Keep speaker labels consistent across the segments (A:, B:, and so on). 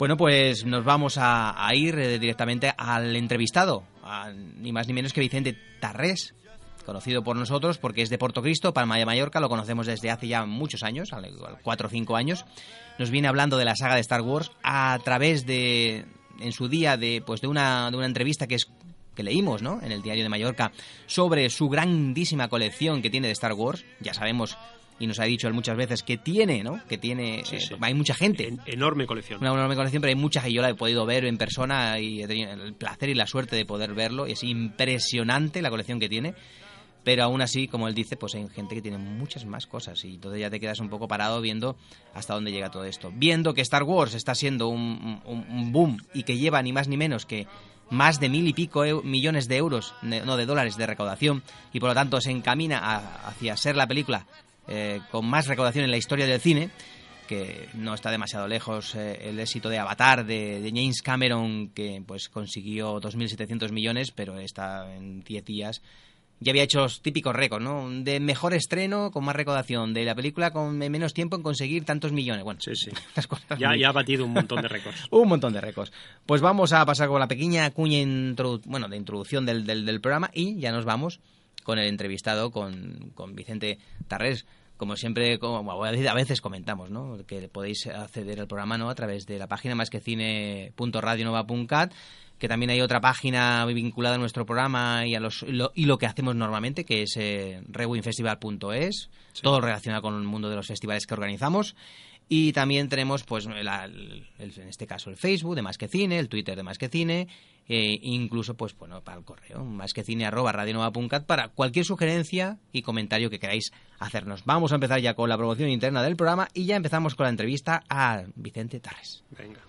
A: Bueno, pues nos vamos a, ir eh, directamente al entrevistado, ni más ni menos que Vicente Tarrés, conocido por nosotros porque es de Portocristo, Palma de Mallorca, lo conocemos desde hace ya muchos años, cuatro o cinco años. Nos viene hablando de la saga de Star Wars a través de, en su día, de, pues de, una, de una entrevista que es que leímos, ¿no? En el diario de Mallorca sobre su grandísima colección que tiene de Star Wars. Ya sabemos y nos ha dicho él muchas veces que tiene, ¿no? Que tiene, eh, hay mucha gente.
B: enorme colección.
A: Una enorme colección, pero hay mucha que yo la he podido ver en persona y he tenido el placer y la suerte de poder verlo. Y es impresionante la colección que tiene. Pero aún así, como él dice, pues hay gente que tiene muchas más cosas y entonces ya te quedas un poco parado viendo hasta dónde llega todo esto. Viendo que Star Wars está siendo un, un boom y que lleva ni más ni menos que más de mil y pico millones de euros, no de dólares de recaudación y por lo tanto se encamina hacia ser la película eh, con más recaudación en la historia del cine, que no está demasiado lejos eh, el éxito de Avatar de, James Cameron, que pues consiguió 2.700 millones, pero está en 10 días. Ya había hecho los típicos récords, ¿no? De mejor estreno, con más recaudación, de la película con menos tiempo en conseguir tantos millones. Bueno,
B: sí, sí. ya, ha batido un montón de récords.
A: un montón de récords. Pues vamos a pasar con la pequeña cuña bueno, de introducción del, del, programa y ya nos vamos con el entrevistado, con, con Vicente Tarrés como siempre, como a veces comentamos, ¿no? que podéis acceder al programa ¿no? a través de la página más que cine.radionova.cat, que también hay otra página vinculada a nuestro programa y a los y lo, que hacemos normalmente, que es eh, rewinfestival.es, todo relacionado con el mundo de los festivales que organizamos. Y también tenemos, pues, en este caso, el Facebook de Más que Cine, el Twitter de Más que Cine, e incluso, pues, bueno, para el correo, más que cine arroba para cualquier sugerencia y comentario que queráis hacernos. Vamos a empezar ya con la promoción interna del programa y ya empezamos con la entrevista a Vicente Tarres.
B: Venga.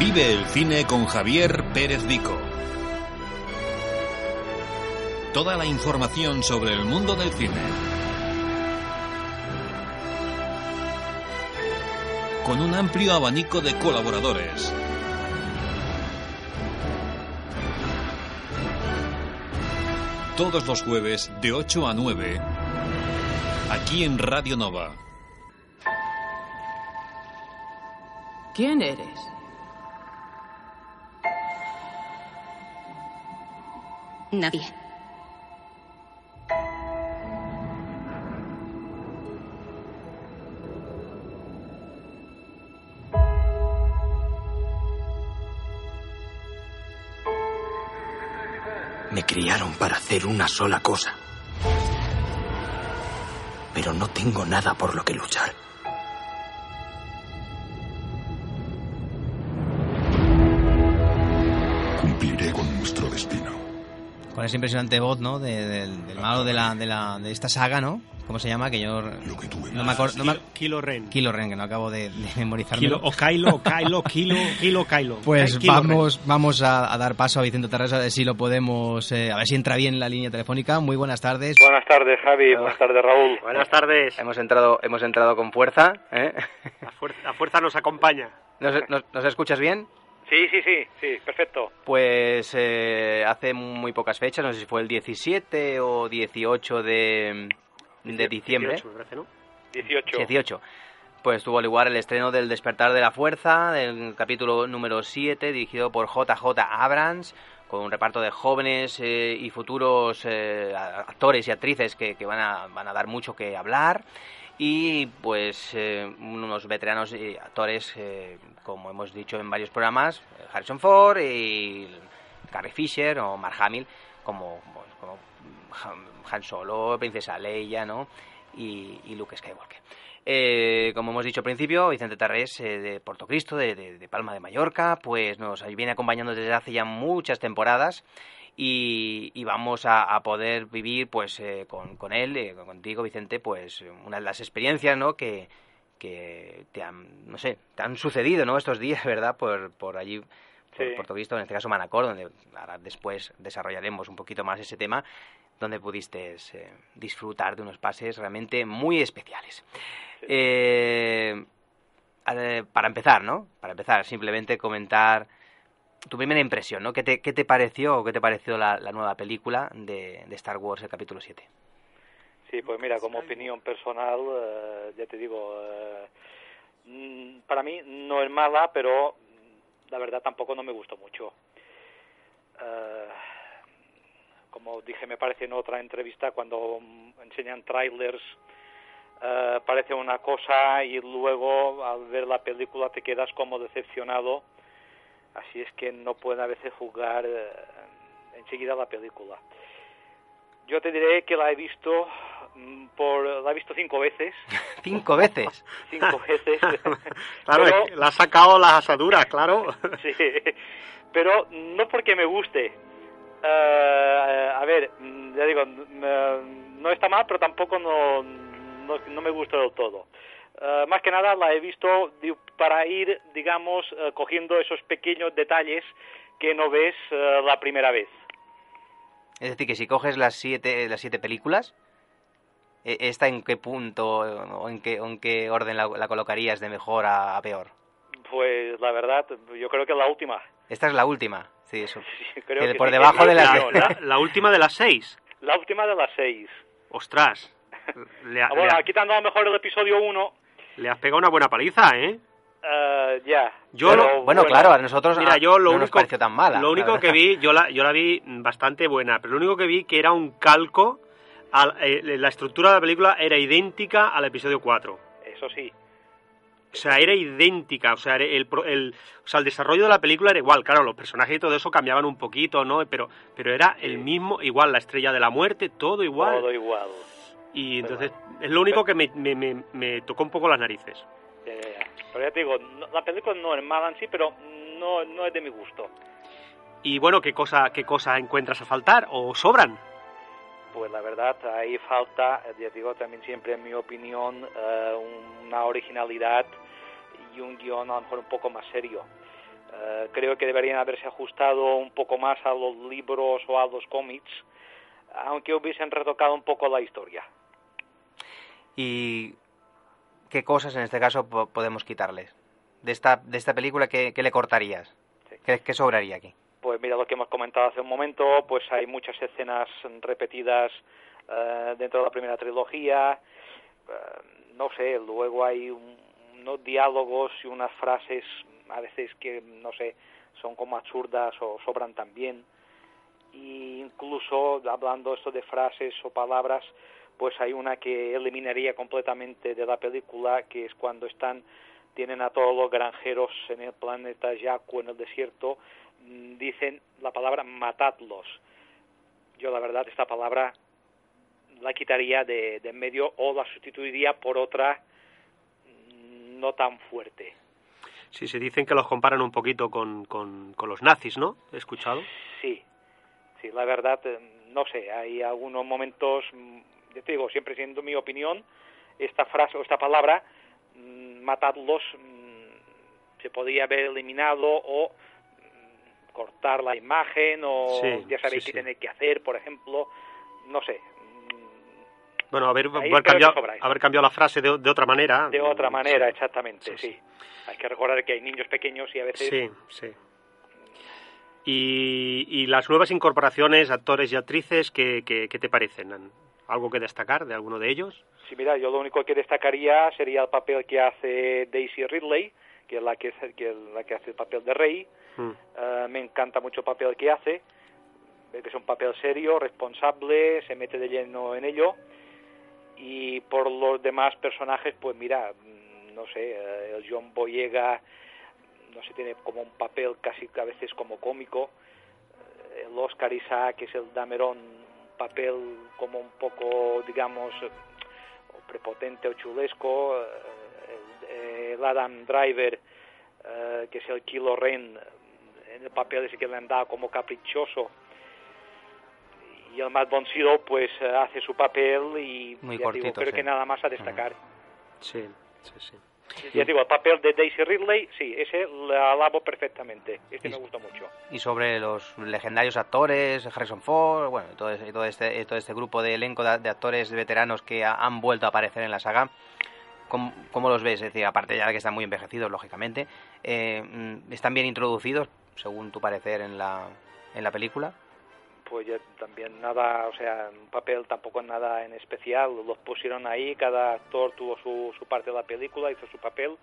C: Vive el cine con Javier Pérez Vico. Toda la información sobre el mundo del cine. Con un amplio abanico de colaboradores. Todos los jueves de 8 a 9. Aquí en Radio Nova.
D: ¿Quién eres?
E: Nadie.
F: Para hacer una sola cosa. Pero no tengo nada por lo que luchar.
G: Cumpliré con nuestro destino.
A: Con esa impresionante voz, ¿no? del malo de, la, de, la, de esta saga, ¿no? ¿Cómo se llama? Que yo
B: no me acuerdo. Kilo, Ren.
A: Kilo Ren, que no acabo de, memorizar.
B: o Kylo, o Kylo, Kilo, Kilo, Kylo.
A: Pues vamos, vamos a, dar paso a Vicente Terres a ver si lo podemos, eh, a ver si entra bien la línea telefónica. Muy buenas tardes.
H: Buenas tardes, Javi. Buenas tardes, Raúl.
B: Buenas tardes.
A: Hemos entrado, hemos entrado con fuerza. ¿eh?
B: La, fuerza, nos acompaña.
A: ¿Nos, escuchas bien?
H: Sí, sí, sí, sí, perfecto.
A: Pues eh, hace muy pocas fechas, no sé si fue el 17 o 18 de, de diciembre.
H: 18,
A: 18. Pues tuvo lugar el estreno del Despertar de la Fuerza, del capítulo número 7, dirigido por JJ Abrams, con un reparto de jóvenes eh, y futuros eh, actores y actrices que, van, a, van, a, dar mucho que hablar. Y pues eh, unos veteranos y actores, como hemos dicho en varios programas, Harrison Ford y Carrie Fisher o Mark Hamill, como, como han Solo, Princesa Leia, ¿no? Y, y Luke Skywalker. Eh, como hemos dicho al principio, Vicente Tarrés eh, de Portocristo, de, de, Palma de Mallorca, pues nos viene acompañando desde hace ya muchas temporadas y, y vamos a, a poder vivir pues eh, con, con él, eh, contigo Vicente, pues una de las experiencias ¿no? que, que te han, no sé, te han sucedido ¿no? estos días, ¿verdad? Por, por allí, por
H: Sí.
A: Puerto Visto, en este caso Manacor, donde ahora después desarrollaremos un poquito más ese tema, donde pudiste eh, disfrutar de unos pases realmente muy especiales. Eh, eh, para empezar, ¿no? Para empezar, simplemente comentar tu primera impresión, ¿no? ¿Qué te, qué te pareció o qué te pareció la, la nueva película de, de Star Wars, el capítulo 7?
H: Sí, pues mira, como opinión personal, eh, ya te digo, eh, mm, para mí no es mala, pero la verdad tampoco no me gustó mucho. Eh, como dije, me parece en otra entrevista cuando enseñan trailers, eh, parece una cosa y luego al ver la película te quedas como decepcionado. Así es que no pueden a veces jugar eh, enseguida la película. Yo te diré que la he visto por la he visto cinco veces,
A: Cinco veces.
H: cinco veces.
B: Claro,
H: Pero-
B: le ha sacado las asaduras, claro.
H: sí, pero no porque me guste. Eh, a ver, mm, ya digo, mm, no está mal, pero tampoco no, no, no me gusta del todo. Eh, más que nada la he visto para ir, digamos, eh, cogiendo esos pequeños detalles que no ves eh, la primera vez.
A: Es decir, que si coges las siete, las siete películas, eh, ¿esta en qué punto o en qué, en qué orden la, la colocarías de mejor a, a peor?
H: Pues la verdad, yo creo que la última.
A: Esta es la última. Sí, eso.
H: Sí, creo
A: Que por
H: sí,
A: debajo
H: que
A: de las-
H: no,
B: La, la última de las seis.
H: La última de las seis.
B: Ostras. Le, ha-
H: Ah, bueno,
B: le ha-
H: quitando a lo mejor el episodio 1,
B: le has pegado una buena paliza, ¿eh?
H: eh, ya.
B: Yo
H: Pero
B: lo-
A: Bueno, claro, a nosotros
B: Mira, yo lo
A: no nos
B: único,
A: pareció tan mala.
B: lo
A: la
B: único que vi, yo la, yo la vi bastante buena, pero lo único que vi que era un calco, a, eh, la estructura de la película era idéntica al episodio 4.
H: Eso sí.
B: O sea, era idéntica, o sea, el, el, o sea, el desarrollo de la película era igual, claro, los personajes y todo eso cambiaban un poquito, ¿no? Pero, pero era el mismo, igual, la estrella de la muerte, todo igual.
H: Todo igual.
B: Y entonces es lo único que me, me, me- me tocó un poco las narices.
H: Ya, ya, ya. Pero ya te digo, no- la película no es mala en sí, pero no, no es de mi gusto.
B: Y bueno, ¿qué cosa, qué cosa encuentras a faltar o sobran?
H: Pues la verdad, ahí falta, eh, ya digo, también siempre en mi opinión, eh, una originalidad y un guion a lo mejor un poco más serio. Eh, creo que deberían haberse ajustado un poco más a los libros o a los cómics, aunque hubiesen retocado un poco la historia.
A: ¿Y qué cosas en este caso po- podemos quitarles? De esta, de esta película, ¿qué, qué le cortarías?
H: Sí.
A: ¿Qué, qué sobraría aquí?
H: Pues mira lo que hemos comentado hace un momento, pues hay muchas escenas repetidas eh, dentro de la primera trilogía, eh, no sé, luego hay un- unos diálogos y unas frases a veces que, no sé, son como absurdas o sobran también. Y incluso hablando esto de frases o palabras, pues hay una que eliminaría completamente de la película, que es cuando están tienen a todos los granjeros en el planeta Jakku en el desierto, dicen la palabra matadlos. Yo la verdad esta palabra la quitaría de, de en medio o la sustituiría por otra mm, no tan fuerte.
B: Sí, se dicen que los comparan un poquito con, con, con los nazis, ¿no? He escuchado.
H: Sí, sí, la verdad, eh, no sé, hay algunos momentos, mm, yo te digo, siempre siendo mi opinión, esta frase o esta palabra, mm, matadlos, mm, se podría haber eliminado o la imagen o
B: Sí,
H: ya sabéis
B: sí,
H: qué
B: sí.
H: tenéis que hacer, por ejemplo, no sé,
B: Bueno, haber, haber cambiado, haber cambiado la frase de, de otra manera.
H: de otra manera, exactamente,
B: sí.
H: Hay que recordar que hay niños pequeños y a veces
B: Sí, sí. Y, y las nuevas incorporaciones, actores y actrices, ¿qué, qué, qué te parecen? ¿Algo que destacar de alguno de ellos?
H: Sí, mira, yo lo único que destacaría sería el papel que hace Daisy Ridley, que es la que, que es la que hace el papel de Rey.
B: Mm.
H: Eh, me encanta mucho el papel que hace, que es un papel serio, responsable, se mete de lleno en ello. Y por los demás personajes, pues mira, mm, no sé, eh, el John Boyega, no sé, tiene como un papel casi a veces como cómico. Eh, El Oscar Isaac, que es el Dameron, un papel como un poco, digamos, eh, prepotente o chulesco. Eh, El, el Adam Driver, eh, que es el Kilo Ren, en el papel ese que le han dado como caprichoso. y el Matt von Sydow pues eh, hace su papel y
A: Muy
H: ya digo,
A: cortito,
H: creo
A: sí.
H: que nada más a destacar.
B: Sí, sí, sí.
H: Ya digo, el papel de Daisy Ridley, sí, ese lo alabo perfectamente. Este
A: Y-
H: me gustó mucho.
A: y sobre los legendarios actores, Harrison Ford, bueno, todo, todo este, todo este grupo de elenco de, de actores veteranos que ha- han vuelto a aparecer en la saga. ¿Cómo, cómo los ves? Es decir, aparte ya de que están muy envejecidos, lógicamente, eh, mm, ¿están bien introducidos, según tu parecer, en la, en la película?
H: Pues ya también nada, o sea, un papel tampoco nada en especial. Los pusieron ahí, cada actor tuvo su, su parte de la película, hizo su papel.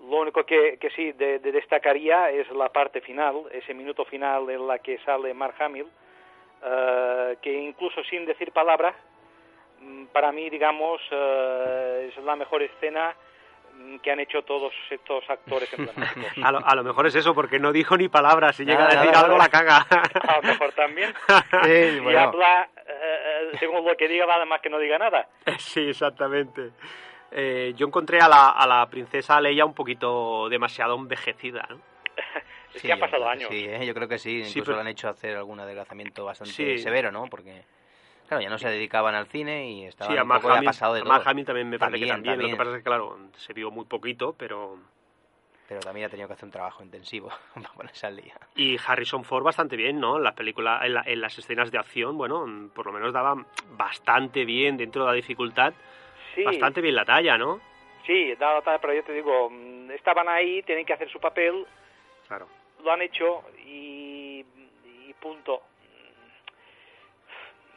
H: Lo único que, que sí de, de destacaría es la parte final, ese minuto final en la que sale Mark Hamill, eh, que incluso sin decir palabra, para mí, digamos, eh, es la mejor escena mm, que han hecho todos estos actores emblemáticos.
B: A lo, a lo mejor es eso, porque no dijo ni palabras. Si llega
A: Nada,
B: a decir
A: nada,
B: algo,
A: nada.
B: la caga.
H: A lo mejor también.
A: Sí,
H: Y habla, eh, eh, según lo que diga, vale más que no diga nada.
B: Sí, exactamente. Eh, yo encontré a la, a la princesa Leia un poquito demasiado envejecida, ¿no?
H: Es
A: Sí,
H: que han pasado años.
A: Sí, ¿eh? yo creo que sí.
B: Sí,
A: Incluso
B: pero-
A: le han hecho hacer algún adelgazamiento bastante
B: Sí.
A: severo, ¿no? Porque, claro, ya no se dedicaban al cine y estaban
B: Sí, a
A: un poco ya pasado de
B: a
A: todo.
B: Hamill también me parece que
A: También,
B: también. Lo que pasa es que, claro, se vio muy poquito, pero...
A: Pero también ha tenido que hacer un trabajo intensivo para ponerse al día.
B: Y Harrison Ford bastante bien, ¿no? En las películas, en, la- en las escenas de acción, bueno, por lo menos daba bastante bien dentro de la dificultad,
H: Sí,
B: bastante bien la talla, ¿no?
H: sí, da- da- pero yo te digo, mm, estaban ahí, tienen que hacer su papel,
B: Claro.
H: lo han hecho y, y punto.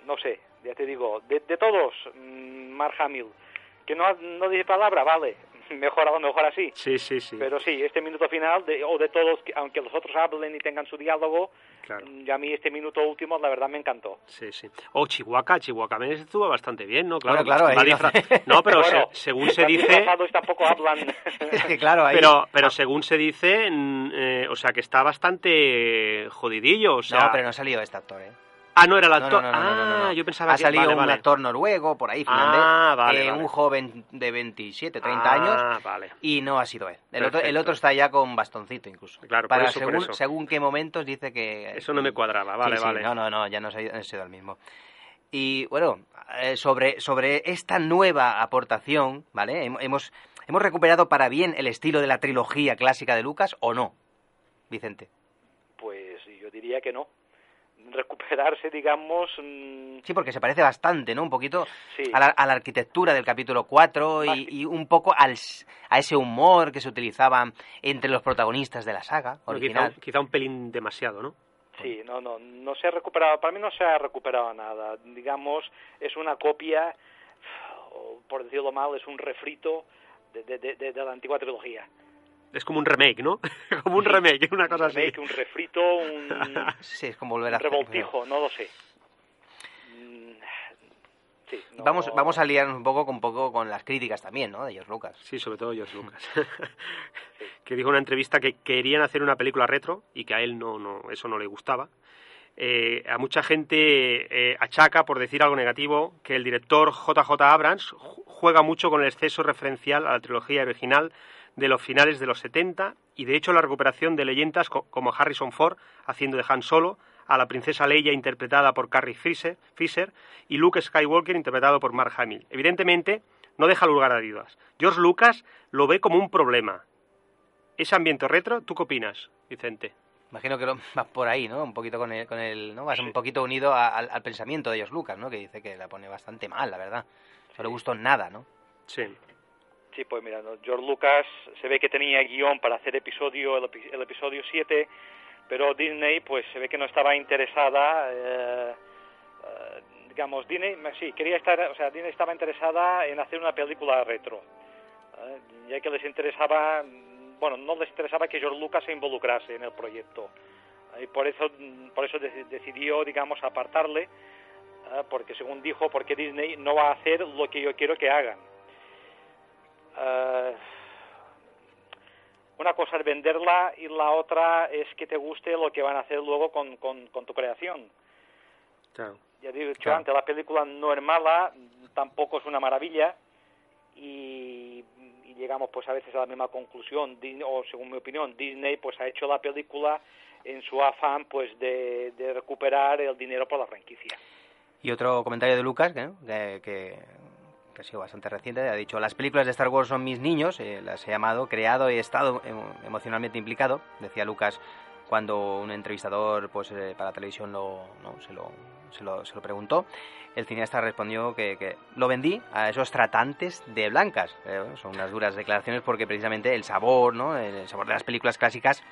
H: No sé, ya te digo, de, de todos, mm, Mark Hamill, que no, no dice palabra, vale, mejor a lo mejor así.
B: Sí, sí, sí.
H: Pero sí, este minuto final, de, o de todos, que- aunque los otros hablen y tengan su diálogo,
B: Claro.
H: mm, y a mí este minuto último, la verdad, me encantó.
B: Sí, sí. O Chihuahua, Chihuahua también estuvo bastante bien, ¿no? Claro,
A: Bueno, claro, ahí no-
B: pero se- según se
H: los
B: dice...
H: tampoco hablan.
A: Es que claro, ahí...
B: Pero, pero según se dice, mm, eh, o sea, que está bastante jodidillo, o sea...
A: no, pero no ha salido este actor, ¿eh?
B: Ah, no era el actor.
A: no, no, no, no, no, no.
B: Ah, yo pensaba
A: ha
B: que...
A: salido
B: vale,
A: un
B: vale.
A: actor noruego por ahí, finlandés,
B: Ah, vale,
A: eh,
B: vale.
A: un joven de 27, 30
B: Ah,
A: años,
B: vale.
A: y no ha sido él. El otro, el
B: Perfecto.
A: otro está ya con bastoncito incluso.
B: Claro, por
A: Para
B: eso, por
A: según,
B: eso.
A: según qué momentos dice que...
B: Eso no me cuadraba, vale,
A: Sí, sí,
B: vale.
A: no, no, no, ya no ha ha sido el mismo. Y bueno, eh, sobre, sobre esta nueva aportación, ¿vale? Hem- Hemos, hemos recuperado para bien el estilo de la trilogía clásica de Lucas o no, Vicente.
H: Pues yo diría que no. Recuperarse, digamos, mm,
A: Sí, porque se parece bastante, ¿no? Un poquito
H: Sí.
A: a, la, a la arquitectura del capítulo 4
H: Más
A: y, un poco al, s- a ese humor que se utilizaba entre los protagonistas de la saga
B: Bueno, quizá,
A: original.
B: quizá un pelín demasiado, ¿no?
H: sí, no, no, no se ha recuperado, para mí no se ha recuperado nada. Digamos, es una copia, o por decirlo mal, es un refrito de- de- de la antigua trilogía.
B: Es como un remake, ¿no? como un
H: Sí.
B: remake, una
H: Un
B: cosa así.
H: remake, un refrito, un,
A: Sí, es como volver a
H: un
A: hacer-
H: revoltijo, no lo sé. Mm, Sí, no-
A: Vamos, vamos a liarnos un poco con, un poco con las críticas también, ¿no? De George Lucas.
B: Sí, sobre todo George Lucas. que dijo en una entrevista que querían hacer una película retro y que a él no, no eso no le gustaba. Eh, a mucha gente eh, achaca, por decir algo negativo, que el director JJ Abrams ju- juega mucho con el exceso referencial a la trilogía original de los finales de los 70 y de hecho la recuperación de leyendas co- como Harrison Ford haciendo de Han Solo, a la princesa Leia interpretada por Carrie Fisher, Fisher y Luke Skywalker interpretado por Mark Hamill. Evidentemente, no deja lugar a dudas. George Lucas lo ve como un problema. Ese ambiente retro, ¿tú qué opinas, Vicente?
A: Imagino que vas por ahí, ¿no? Un poquito con el, con el ¿no? Vas un poquito unido a- al, al pensamiento de George Lucas, ¿no? Que dice que la pone bastante mal, la verdad. No le gustó nada, ¿no?
B: Sí.
H: Sí, pues mira. George Lucas se ve que tenía guion para hacer episodio, el, el episodio 7, pero Disney pues se ve que no estaba interesada, eh, eh, digamos, Disney, sí, quería estar, o sea, Disney estaba interesada en hacer una película retro, eh, ya que les interesaba, bueno, no les interesaba que George Lucas se involucrase en el proyecto, y por eso, por eso deci- decidió, digamos, apartarle, eh, porque según dijo, porque Disney no va a hacer lo que yo quiero que hagan. Eh, una cosa es venderla y la otra es que te guste lo que van a hacer luego con, con, con tu creación.
B: Claro.
H: Ya he dicho antes, la película no es mala, tampoco es una maravilla y, y llegamos pues a veces a la misma conclusión, o según mi opinión, Disney pues ha hecho la película en su afán pues de, de recuperar el dinero por la franquicia.
A: Y otro comentario de Lucas, que, que, que, ha sido bastante reciente, ha dicho, las películas de Star Wars son mis niños, eh, las he amado, creado y he estado emocionalmente implicado, decía Lucas cuando un entrevistador pues eh, para televisión lo, se, lo, se, lo, se, lo, preguntó. El cineasta respondió que, que, lo vendí a esos tratantes de blancas. Eh, son unas duras declaraciones porque precisamente el sabor, ¿no? el sabor de las películas clásicas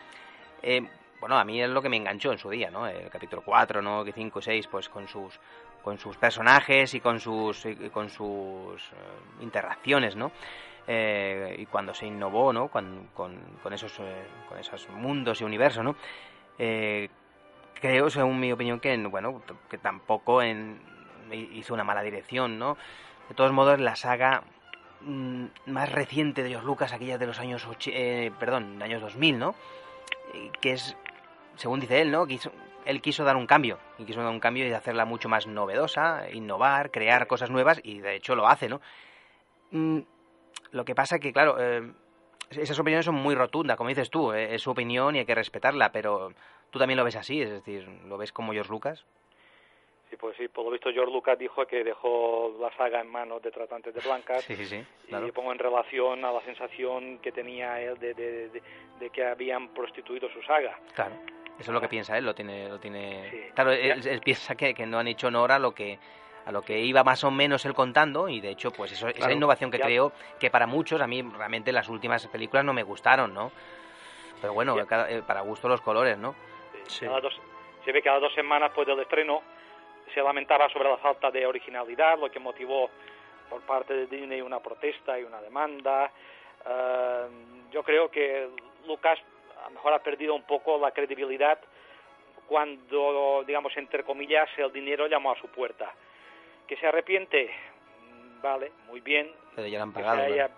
A: bueno, a mí es lo que me enganchó en su día, ¿no? El capítulo 4, ¿no? 5, 6, pues con sus con sus personajes y con sus con sus eh, interacciones, ¿no? Eh, y cuando se innovó, ¿no? Con, esos eh, con esos mundos y universos, ¿no? creo, según mi opinión, que bueno, que tampoco hizo una mala dirección, ¿no? De todos modos, la saga mm, más reciente de los Lucas, aquella de los años perdón, años 2000, ¿no? que es según dice él, ¿no? Él quiso dar un cambio, y quiso dar un cambio y hacerla mucho más novedosa, innovar, crear cosas nuevas, y de hecho lo hace, ¿no? Mm, lo que pasa que, claro, eh, esas opiniones son muy rotundas, como dices tú, eh, es su opinión y hay que respetarla, pero tú también lo ves así, es decir, ¿lo ves como George Lucas?
H: Sí, pues sí, por lo visto George Lucas dijo que dejó la saga en manos de tratantes de blancas.
A: Sí, sí, sí.
H: Y pongo en relación a la sensación que tenía él de, de, de que habían prostituido su saga.
A: Claro. Eso es lo que piensa él, lo tiene, lo tiene. Claro, él, piensa que, que, no han hecho honor a lo que a lo que iba más o menos él contando y de hecho pues eso, esa innovación que creo que para muchos a mí realmente las últimas películas no me gustaron, ¿no? Pero bueno, eh, para gusto los colores, ¿no?
H: dos, se ve que cada dos semanas después del estreno se lamentaba sobre la falta de originalidad, lo que motivó por parte de Disney una protesta y una demanda. Eh, yo creo que Lucas a lo mejor ha perdido un poco la credibilidad cuando, digamos, entre comillas, el dinero llamó a su puerta. ¿Que se arrepiente? Mm, vale, muy bien.
A: Pero ya han pagado.
H: Se haya,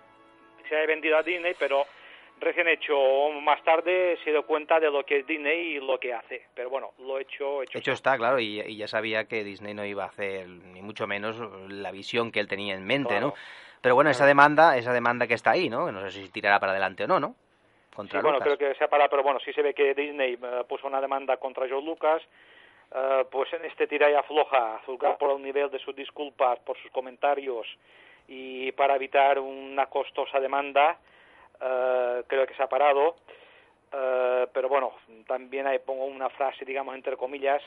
H: se haya vendido a Disney, pero recién hecho más tarde se dio cuenta de lo que es Disney y lo que hace. Pero bueno, lo hecho, hecho,
A: hecho está. claro, y, ya sabía que Disney no iba a hacer ni mucho menos la visión que él tenía en mente, ¿no? Pero bueno, esa demanda, esa demanda que está ahí, ¿no? No sé si tirará para adelante o no, ¿no?
H: Sí, bueno, creo que se ha parado, pero bueno, sí se ve que Disney eh, puso una demanda contra George Lucas, eh, pues en este tira y afloja, juzgar por el nivel de sus disculpas, por sus comentarios y para evitar una costosa demanda, eh, creo que se ha parado. pero bueno, también ahí pongo una frase, digamos, entre comillas,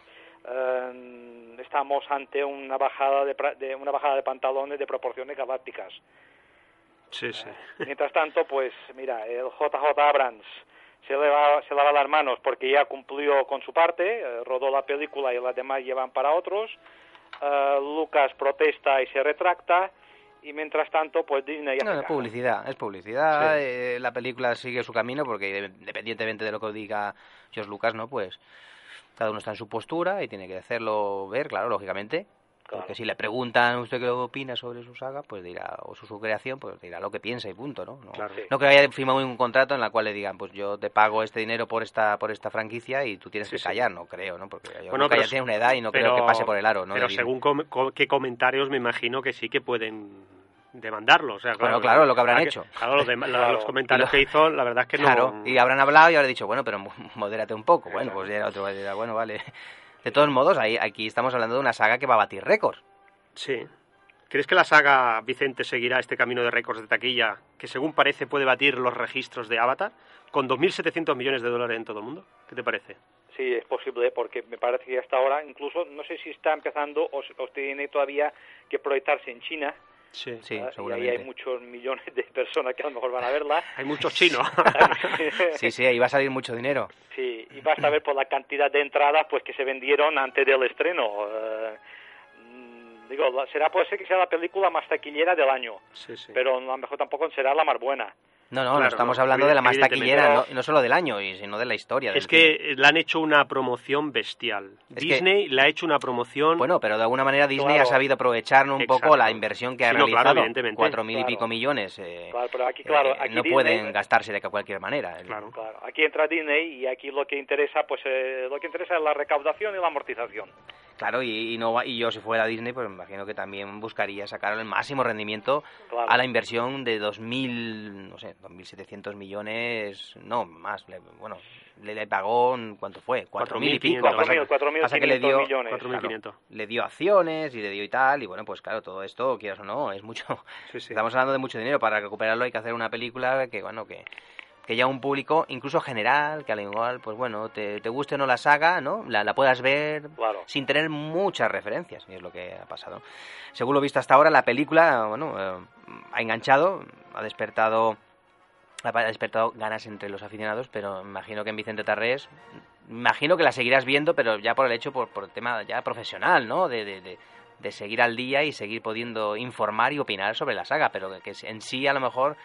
H: estamos ante una bajada de, una bajada de pantalones de proporciones galácticas.
B: Sí, sí.
H: Mientras tanto, pues mira, el JJ Abrams se le, va, se lava las manos porque ya cumplió con su parte, eh, rodó la película y las demás llevan para otros. Eh, Lucas protesta y se retracta. Y mientras tanto, pues Disney ya
A: No, es publicidad, es publicidad. Eh, la película sigue su camino porque independientemente de lo que diga George Lucas, ¿no? Pues cada uno está en su postura y tiene que hacerlo ver, claro, lógicamente. Porque si le preguntan usted qué opina sobre su saga, pues dirá, o su, creación, pues dirá lo que piensa y punto, ¿no? No, no que haya firmado un contrato en el cual le digan, pues yo te pago este dinero por esta por esta franquicia y tú tienes que callar, no creo, ¿no? Porque yo bueno, ya tiene una edad y no creo que pase por el aro, ¿no?
B: Pero según qué comentarios me imagino que sí que pueden demandarlo. O sea,
A: claro, bueno, claro, lo que habrán hecho.
B: Claro, los, los comentarios que hizo, la verdad es que no.
A: Claro, y habrán hablado y habrán dicho, bueno, pero modérate un poco. Bueno, pues ya otro dirá, bueno, vale. De todos modos, ahí, aquí estamos hablando de una saga que va a batir récords.
B: Sí. ¿Crees que la saga Vicente seguirá este camino de récords de taquilla que según parece puede batir los registros de Avatar con 2.700 millones de dólares en todo el mundo? ¿Qué te parece?
H: Sí, es posible porque me parece que hasta ahora incluso no sé si está empezando o, tiene todavía que proyectarse en China.
A: Sí, sí,
H: ah, Y ahí hay muchos millones de personas que a lo mejor van a verla.
B: hay muchos chinos.
A: sí, sí, ahí va a salir mucho dinero.
H: Sí, y basta ver por la cantidad de entradas pues que se vendieron antes del estreno. Eh, Digo, será puede ser que sea la película más taquillera del año, pero a lo mejor tampoco será la más buena.
A: No, no, no estamos hablando de la más taquillera, no, solo del año, sino de la historia.
B: Es que le han hecho una promoción bestial. Disney le ha hecho una promoción...
A: Bueno, pero de alguna manera Disney ha sabido aprovechar un poco la inversión que ha realizado. Cuatro mil y pico millones. Eh,
H: pero aquí, claro,
A: eh, no pueden gastarse de cualquier manera.
B: Claro.
H: Aquí entra Disney y aquí lo que interesa, pues eh, lo que interesa es la recaudación y la amortización.
A: Claro, y, no, y yo si fuera Disney, pues me imagino que también buscaría sacar el máximo rendimiento a la inversión de 2.000, no sé, 2.700 millones, no, más, bueno, le, le pagó, ¿cuánto fue? Cuatro mil y pico.
B: 4.500.
A: Pasa que-
H: 4.000,
A: pasa que le dio,
H: 4.500 millones.
B: 4.500.
A: le dio acciones y le dio y tal, y bueno, pues claro, todo esto, quieras o no, es mucho.
B: Sí, sí.
A: Estamos hablando de mucho dinero. Para recuperarlo hay que hacer una película que, bueno, que, que ya un público, incluso general, que al igual, pues bueno, te, te guste o no la saga, ¿no? La, la puedas ver
H: Claro.
A: sin tener muchas referencias, y es lo que ha pasado. Según lo visto hasta ahora, la película, bueno, eh, ha enganchado, ha despertado, ha despertado ganas entre los aficionados, pero imagino que en Vicente Tarrés, imagino que la seguirás viendo, pero ya por el hecho, por, por el tema ya profesional, ¿no? De, de, de, de seguir al día y seguir pudiendo informar y opinar sobre la saga, pero que en sí a lo mejor,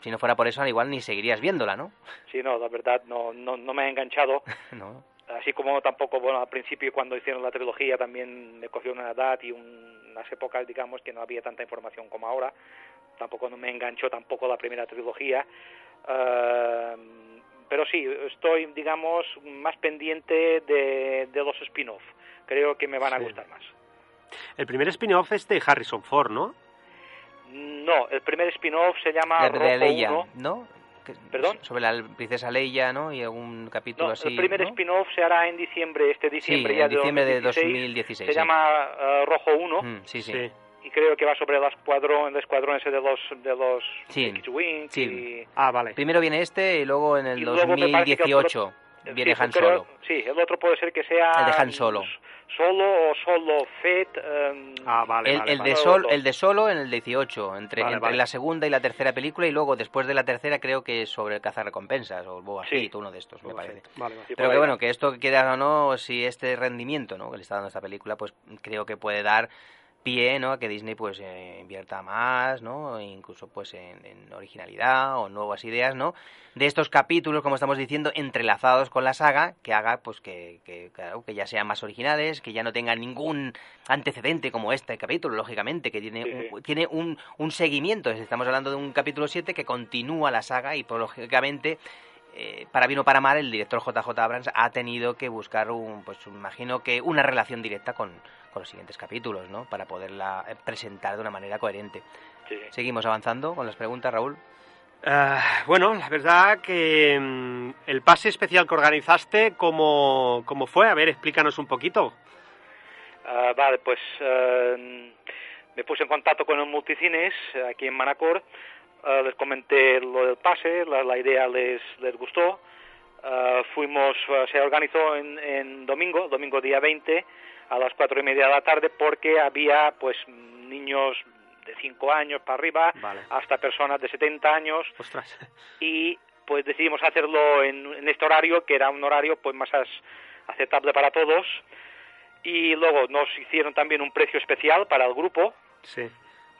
A: si no fuera por eso, al igual ni seguirías viéndola, ¿no?
H: Sí, no, la verdad no, no, no me ha enganchado.
A: ¿No?
H: Así como tampoco, bueno, al principio cuando hicieron la trilogía también me cogió una edad y un- unas épocas, digamos, que no había tanta información como ahora. Tampoco no me enganchó tampoco la primera trilogía. Eh, pero sí, estoy, digamos, más pendiente de, de los spin-off. Creo que me van a
B: Sí.
H: gustar más.
B: El primer spin-off es de Harrison Ford, ¿no?
H: No, el primer spin-off se llama
A: La
H: Rojo
A: de Leia,
H: 1.
A: ¿no?
H: ¿Perdón?
A: Sobre la princesa Leia, ¿no? Y algún capítulo
H: No,
A: así.
H: el primer
A: ¿no?
H: spin-off se hará en diciembre, este
A: Sí,
H: diciembre
A: en
H: ya
A: diciembre de
H: 2016.
A: 2016.
H: Se
A: sí.
H: llama eh, Rojo 1
A: Mm, sí, sí.
B: Sí.
H: y creo que va sobre el escuadrón, el escuadrón ese de los de los
A: Sí,
H: X-Wing
A: sí.
H: y
B: Ah, vale.
A: Primero viene este y luego en el
H: Y luego me parece que el
A: 2018 viene
H: sí,
A: Han
H: creo-
A: Solo.
H: Sí, el otro puede ser que sea
A: El de Han Solo.
H: Solo o Solo Fett. em,
B: Ah, vale,
A: El,
B: vale,
A: el
B: vale.
A: de Sol, el de Solo en el 18, entre,
B: Vale,
A: entre
B: vale.
A: la segunda y la tercera película y luego después de la tercera creo que es sobre el cazarrecompensas o el Boba
H: Sí.
A: Fett, uno de estos, me parece.
B: Vale, vale.
H: Sí,
A: Pero que bueno, que esto queda o no, si este rendimiento ¿no? que le está dando esta película, pues creo que puede dar pie ¿no? a que Disney pues eh, invierta más, ¿no? Incluso pues en, en originalidad o nuevas ideas, ¿no? De estos capítulos, como estamos diciendo, entrelazados con la saga, que haga pues que, que, claro, que ya sean más originales, que ya no tengan ningún antecedente como este capítulo, lógicamente, que tiene,
H: Sí,
A: un, tiene un, un seguimiento. Estamos hablando de un capítulo 7 que continúa la saga y, pues, lógicamente, eh, para bien o para mal, el director JJ Abrams ha tenido que buscar, un, pues imagino que una relación directa con, con los siguientes capítulos, ¿no? Para poderla eh, presentar de una manera coherente.
H: sí.
A: Seguimos avanzando con las preguntas, Raúl.
B: Ah, bueno, la verdad que mm, el pase especial que organizaste, ¿cómo, ¿cómo fue? A ver, explícanos un poquito.
H: Ah, vale, pues eh, me puse en contacto con el Multicines aquí en Manacor, eh, les comenté lo del pase, la, la idea les, les gustó. Ah, fuimos, eh, se organizó en, en domingo, domingo día 20, a las cuatro y media de la tarde, porque había pues niños de 5 años para arriba,
B: Vale.
H: hasta personas de 70 años,
B: Ostras.
H: y pues decidimos hacerlo en, en este horario que era un horario pues más as- aceptable para todos y luego nos hicieron también un precio especial para el grupo
B: Sí.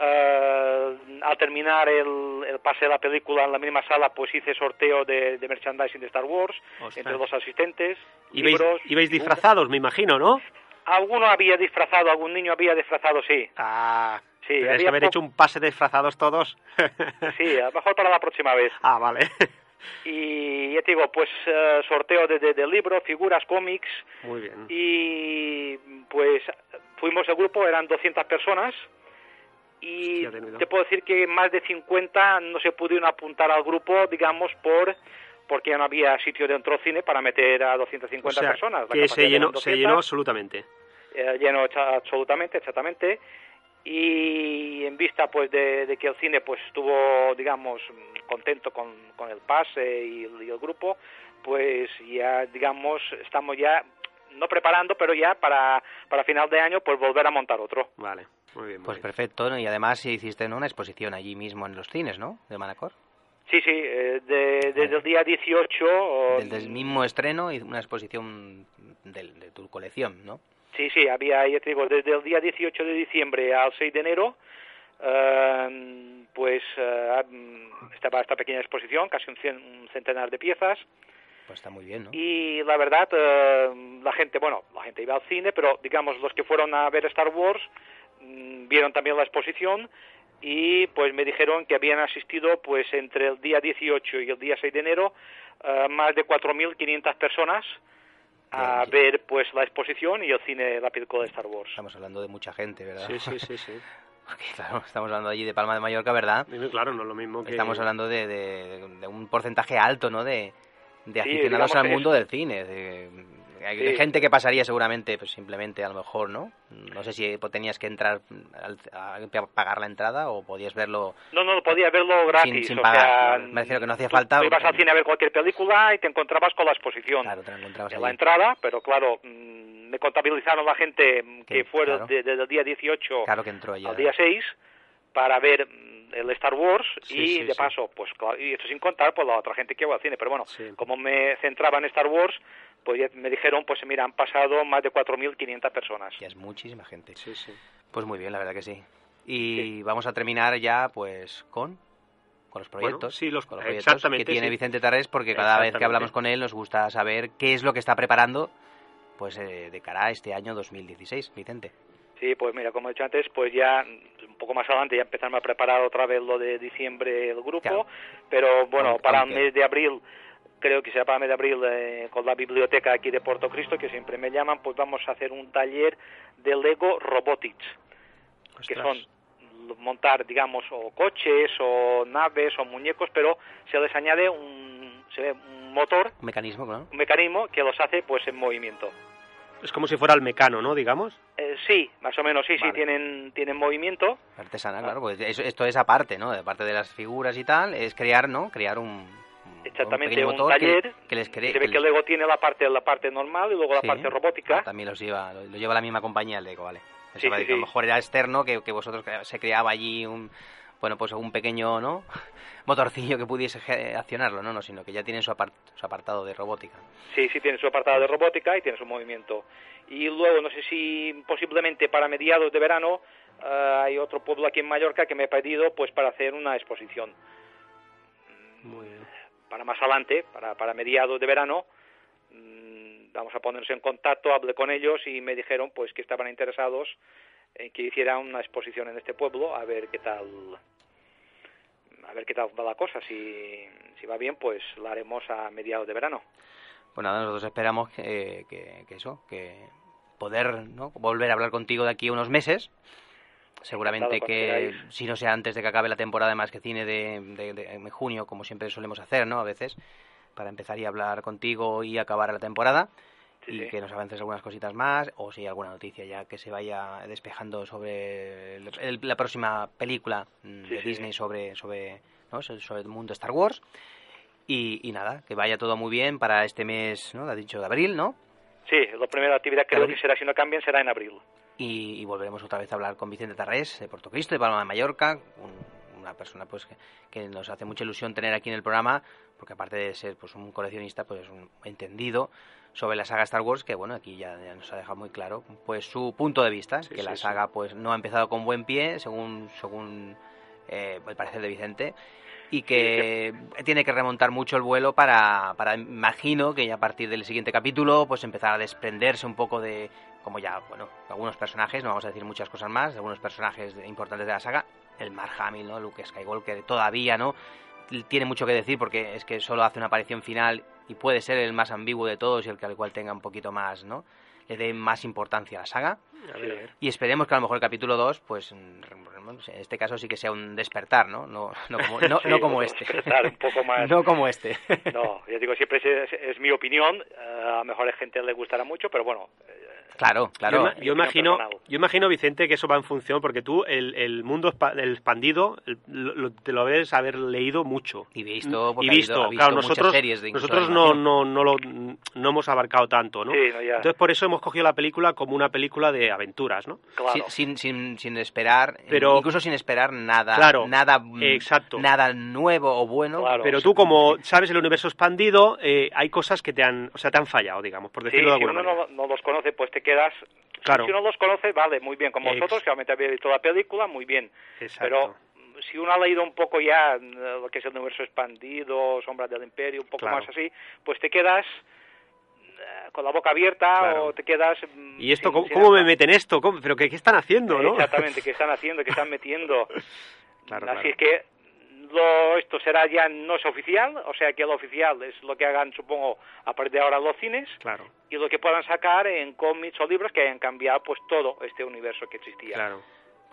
H: Eh, al terminar el, el pase de la película en la misma sala pues hice sorteo de, de merchandising de Star Wars
B: Ostras.
H: entre los asistentes
B: Ibais,
H: libros
B: ibais disfrazados, me imagino, ¿no?
H: alguno había disfrazado algún niño había disfrazado sí
B: Ah,
H: Sí, había
B: haber hecho un pase de disfrazados todos.
H: sí a lo mejor para la próxima vez
B: Ah, vale.
H: y ya te digo pues eh, sorteo de, de, de libros figuras cómics
B: Muy bien.
H: y pues fuimos el grupo, eran 200 personas y te puedo decir que más de 50 no se pudieron apuntar al grupo, digamos, por porque ya no había sitio dentro del cine para meter a 250
B: o sea,
H: personas.
B: Que se llenó, se
H: 200,
B: llenó absolutamente.
H: eh, echa- absolutamente, exactamente. Y en vista pues de, de que el cine pues estuvo, digamos, contento con, con el pase y, el- y el grupo, pues ya, digamos, estamos ya, no preparando, pero ya para, para final de año pues volver a montar otro.
B: Vale, muy bien. muy
A: Pues
B: bien.
A: perfecto, ¿no? Y además hiciste una exposición allí mismo en los cines, ¿no? De Manacor.
H: Sí, sí, eh, de- desde el día 18... o-
A: Del, del mismo estreno y una exposición del- de, tu colección, ¿no?
H: Sí, sí, había, ya te digo, desde el día 18 de diciembre al 6 de enero, eh, pues eh, estaba esta pequeña exposición, casi un, cien- un centenar de piezas,
A: Pues está muy bien, ¿no?
H: y la verdad, eh, la gente, bueno, la gente iba al cine, pero digamos, los que fueron a ver Star Wars vieron también la exposición y pues me dijeron que habían asistido pues entre el día 18 y el día 6 de enero eh, más de 4.500 personas a
A: Bien,
H: ver pues la exposición y el cine, la película de Star Wars.
A: Estamos hablando de mucha gente, ¿verdad?
B: Sí, sí, sí, sí.
A: Porque, claro, estamos hablando allí de Palma de Mallorca, ¿verdad?
B: Claro, no es lo mismo que...
A: Estamos hablando de, de- de un porcentaje alto, ¿no? De, aficionados al
H: es-
A: mundo del cine. De, hay
H: Sí.
A: gente que pasaría seguramente, pues simplemente a lo mejor, ¿no? No sé si pues, tenías que entrar a, a pagar la entrada o podías verlo
H: No, no, podías verlo gratis.
A: sin, sin
H: o
A: pagar.
H: sea,
A: Me refiero que no hacía
H: tú-
A: falta.
H: tú ibas al cine a ver cualquier película y te encontrabas con la exposición.
A: Claro, te encontrabas allí.
H: la entrada, pero claro, mm, me contabilizaron la gente mm, que
A: Que,
H: fueron
A: claro.
H: de- desde el día 18
A: Claro que entró ya.
H: al día 6 para ver mm, el Star Wars
B: Sí,
H: y
B: sí,
H: de
B: sí.
H: paso, pues claro, y esto sin contar pues la otra gente que iba al cine, pero bueno,
B: Sí.
H: como me centraba en Star Wars, pues ya me dijeron, pues mira, han pasado más de 4.500 personas.
A: Ya es muchísima gente.
B: Sí, sí.
A: Pues muy bien, la verdad que sí. Y vamos a terminar ya, pues, con, con los
B: Bueno,
A: proyectos.
B: sí, los-
A: con los proyectos que tiene
B: sí.
A: Vicente Tarrés, porque cada vez que hablamos con él nos gusta saber qué es lo que está preparando, pues, eh, de cara a este año 2016, Vicente.
H: Sí, pues mira, como he dicho antes, pues ya poco más adelante ya empezamos a preparar otra vez lo de diciembre el grupo,
A: Claro.
H: pero bueno,
A: Aunque-
H: para
A: aunque-
H: el mes de abril, creo que será para el mes de abril eh, con la biblioteca aquí de Puerto Cristo, que siempre me llaman, pues vamos a hacer un taller de Lego Robotics, que son montar, digamos, o coches o naves o muñecos, pero se les añade un, se ve un motor,
A: Un mecanismo, ¿no?
H: un mecanismo que los hace pues en movimiento.
B: Es como si fuera el mecano, ¿no? Digamos.
H: Eh, sí, más o menos, sí, sí, tienen, tienen movimiento.
A: Artesana, claro, pues eso- esto es aparte, ¿no? Aparte de las figuras y tal, es crear, ¿no? Crear un,
H: Exactamente, un
A: motor que-
H: taller.
A: que, les cree.
H: se ve
A: que
H: que
A: les-
H: luego tiene la parte la parte normal y luego la parte robótica.
A: Ah, también los lleva, lo, lo lleva la misma compañía el Lego, vale.
H: Sí, sí,
A: a lo mejor era externo, que, que vosotros se creaba allí un, bueno, pues un pequeño, ¿no? Motorcillo que pudiese accionarlo, ¿no? No, sino que ya tienen su, apart- su apartado de robótica.
H: Sí, sí, tiene su apartado de robótica y tiene su movimiento. Y luego, no sé si posiblemente para mediados de verano eh, hay otro pueblo aquí en Mallorca que me ha pedido pues para hacer una exposición.
B: Muy bien.
H: Para más adelante, para, para mediados de verano, mm, vamos a ponernos en contacto, hablé con ellos y me dijeron pues que estaban interesados en que hiciera una exposición en este pueblo, a ver qué tal a ver qué tal va la cosa, si, si va bien pues la haremos a mediados de verano.
A: Pues nada, nosotros esperamos que, que- que eso, que poder ¿no? volver a hablar contigo de aquí a unos meses. Seguramente que, si no sea antes de que acabe la temporada de Más que Cine de, de- junio, como siempre solemos hacer, ¿no? A veces, para empezar y hablar contigo y acabar la temporada.
H: Sí,
A: y
H: sí.
A: que nos avances algunas cositas más, o si hay alguna noticia ya que se vaya despejando sobre el- el- la próxima película mm, de. Disney sobre, sobre, ¿no? sobre el mundo Star Wars. Y, y nada, que vaya todo muy bien para este mes, ¿no? Has dicho de abril, ¿no?
H: Sí, la primera actividad creo que será, si no cambian, será en abril.
A: Y, y volveremos otra vez a hablar con Vicente Tarrés de Puerto Cristo, de Palma de Mallorca, un- una persona pues que, que nos hace mucha ilusión tener aquí en el programa, porque aparte de ser pues un coleccionista, pues es un entendido sobre la saga Star Wars, que bueno, aquí ya, ya nos ha dejado muy claro pues su punto de vista,
B: Sí,
A: que la
B: sí,
A: saga pues no ha empezado con buen pie, según según eh, el parecer de Vicente, y que tiene que remontar mucho el vuelo para, para, imagino que ya a partir del siguiente capítulo, pues empezar a desprenderse un poco de, como ya, bueno, algunos personajes, no vamos a decir muchas cosas más, algunos personajes importantes de la saga, el Mark Hamill, ¿no? Luke Skywalker, todavía, ¿no? Tiene mucho que decir porque es que solo hace una aparición final y puede ser el más ambiguo de todos y el que al cual tenga un poquito más, ¿no? Le dé más importancia a la saga.
B: A ver.
A: Y esperemos que a lo mejor el capítulo 2, pues en este caso sí que sea un despertar, ¿no? No, no como, no,
H: Sí,
A: no como este.
H: despertar un poco más.
A: No como este.
H: No, ya digo, siempre es, es- es mi opinión, eh, a lo mejor a gente le gustará mucho, pero bueno,
A: Claro, claro.
B: Yo, imagino, yo imagino, Vicente, que eso va en función, porque tú el, el mundo el expandido el- lo- te lo debes haber leído mucho.
A: Y visto, porque
B: y
A: ha
B: visto,
A: habido- ha visto
B: claro,
A: muchas
B: nosotros,
A: series de incluso
B: nosotros no, no, no, lo, no hemos abarcado tanto, ¿no?
H: sí, no, ya,
B: Entonces por eso hemos cogido la película como una película de aventuras, ¿no?
H: claro.
A: Sin, sin, sin, sin esperar,
B: Pero-
A: incluso sin esperar nada,
B: Claro,
A: nada, mm,
B: exacto.
A: nada nuevo o bueno.
H: Claro.
B: Pero tú como sabes el universo expandido, eh, hay cosas que te han, o sea, te han fallado, digamos, por
H: Sí,
B: decirlo de
H: si
B: alguna
H: uno
B: manera.
H: no, no los conoce, pues te quedas...
B: Claro.
H: Si uno los conoce, vale, muy bien, como vosotros, que realmente habéis visto la película, muy bien.
B: Exacto.
H: Pero mm, si uno ha leído un poco ya eh, lo que es el universo expandido, Sombras del Imperio, un poco
B: Claro.
H: más así, pues te quedas eh, con la boca abierta
B: Claro.
H: o te quedas... mm,
B: ¿Y esto
H: sin-
B: cómo,
H: sin
B: cómo me meten esto? ¿Cómo? ¿Pero qué, qué están haciendo, no?
H: Exactamente, que están haciendo, que están metiendo.
B: Claro,
H: Así es que lo, esto será ya no es oficial, o sea que lo oficial es lo que hagan, supongo, a partir de ahora los cines
B: Claro,
H: y lo que puedan sacar en cómics o libros que hayan cambiado pues todo este universo que existía.
B: claro.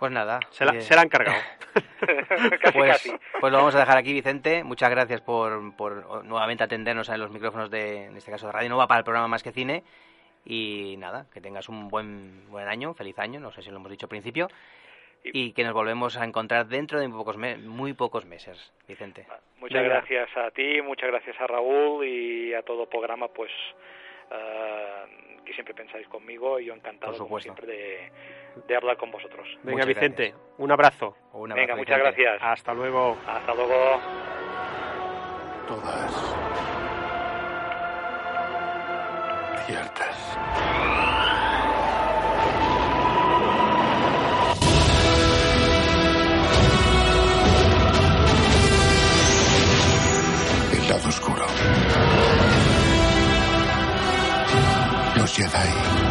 A: Pues nada.
B: Se la,
A: eh,
B: se la han cargado.
H: casi,
A: pues,
H: casi.
A: pues lo vamos a dejar aquí, Vicente. Muchas gracias por, por nuevamente atendernos en los micrófonos de, en este caso, de Radio Nova para el programa Más que Cine. Y nada, que tengas un buen, buen año, feliz año, no sé si lo hemos dicho al principio. Y que nos volvemos a encontrar dentro de muy pocos, me muy pocos meses, Vicente.
H: Muchas Venga. gracias a ti, muchas gracias a Raúl y a todo el programa, pues uh, que siempre pensáis conmigo y yo encantado como siempre de, de, hablar con vosotros.
B: Venga, muchas Vicente, gracias. un abrazo.
H: Un abrazo Venga, muchas Vicente. gracias.
B: Hasta luego.
H: Hasta luego.
G: Todas ciertas. Los Jedi.